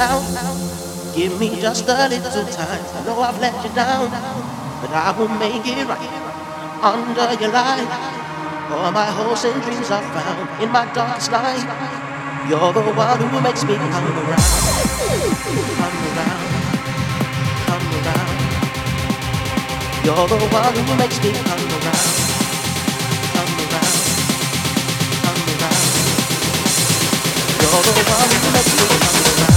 out. Give me just a little time. I know I've let you down, but I will make it right under your light. All my hopes and dreams are found in my darkest night. You're the one who makes me come around, come around, come around. You're the one who makes me come around, come around, come around. You're the one who makes me come around.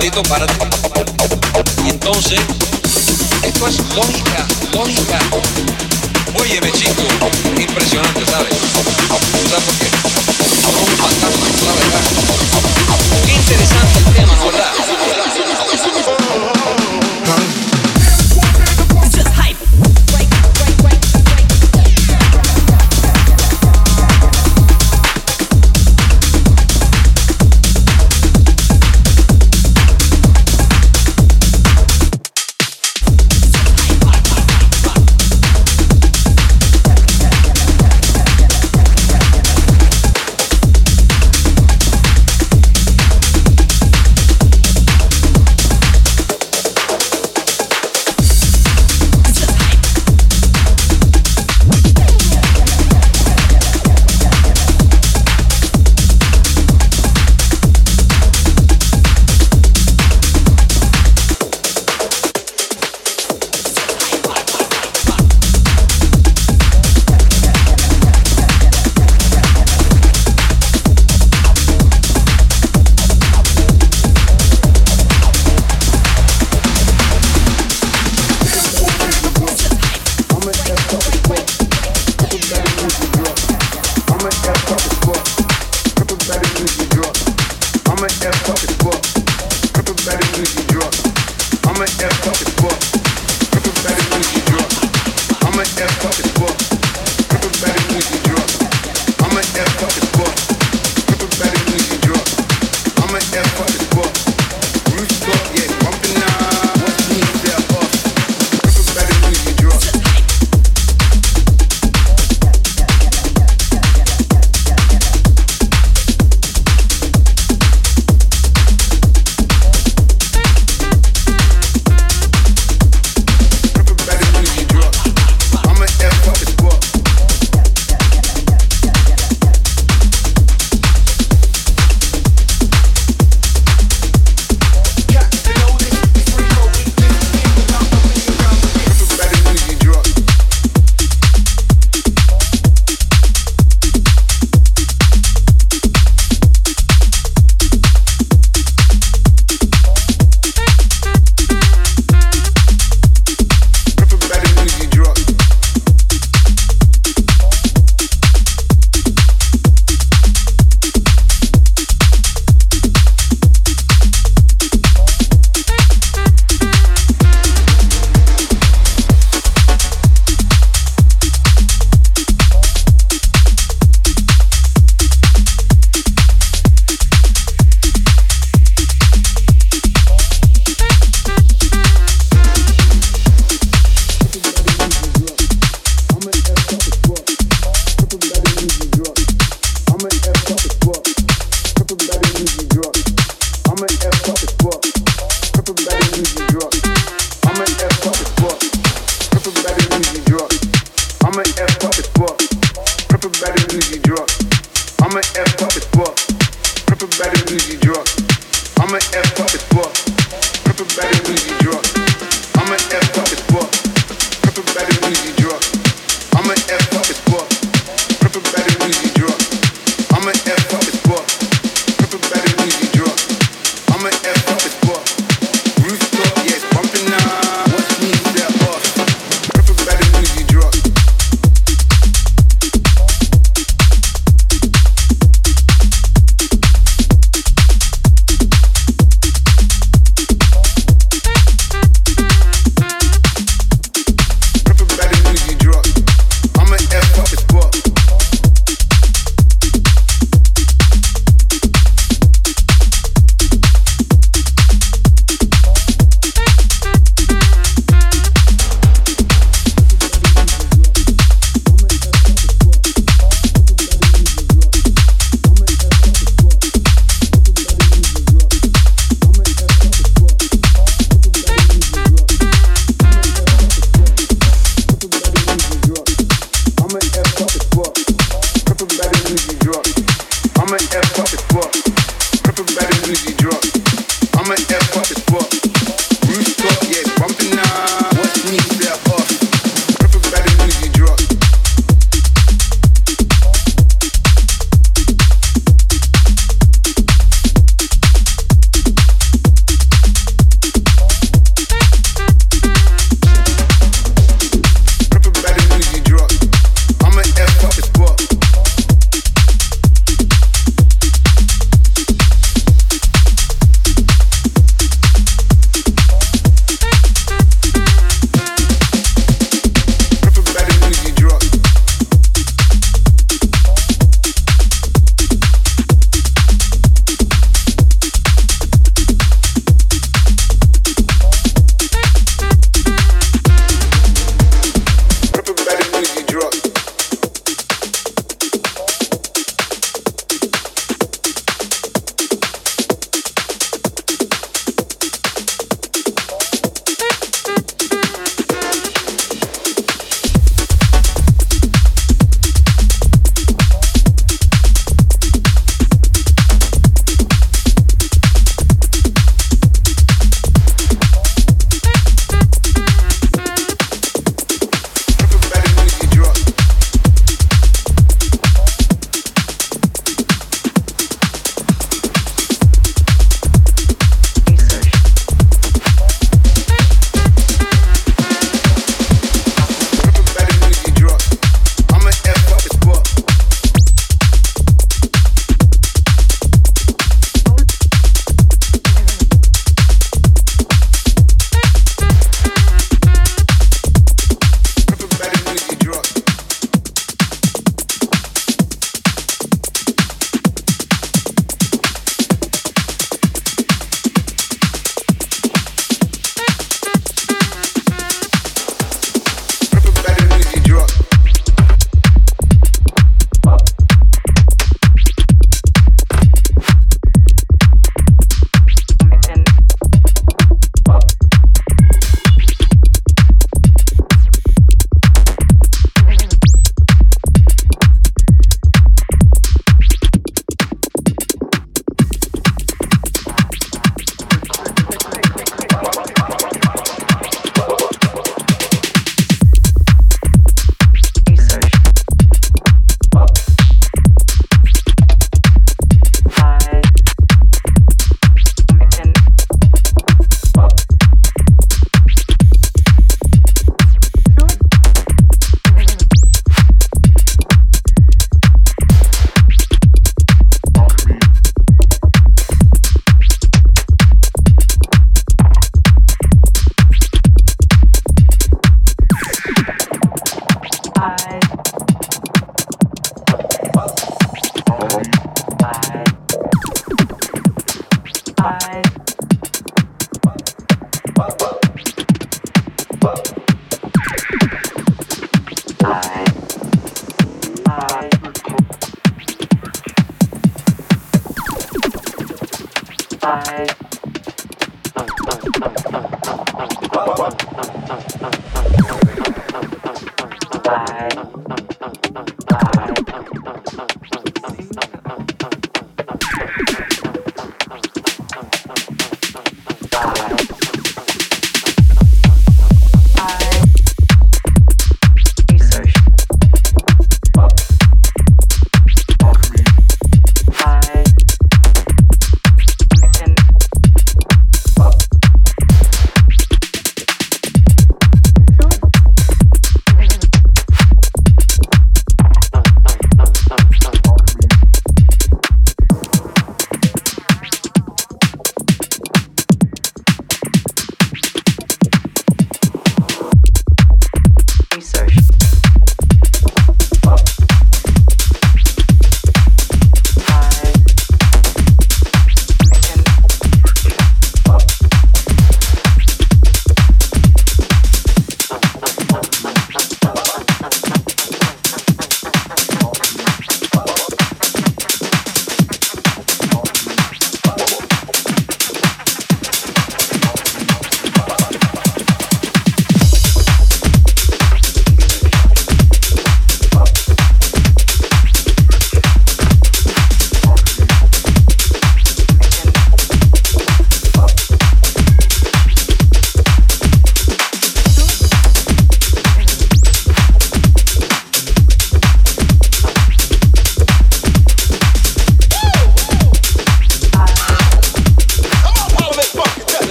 todito para ti. Y entonces, esto es lógica, lógica. Óyeme, chico, impresionante, ¿sabes? ¿Sabes por qué? No un fantasma, la verdad. Qué interesante el tema, ¿verdad?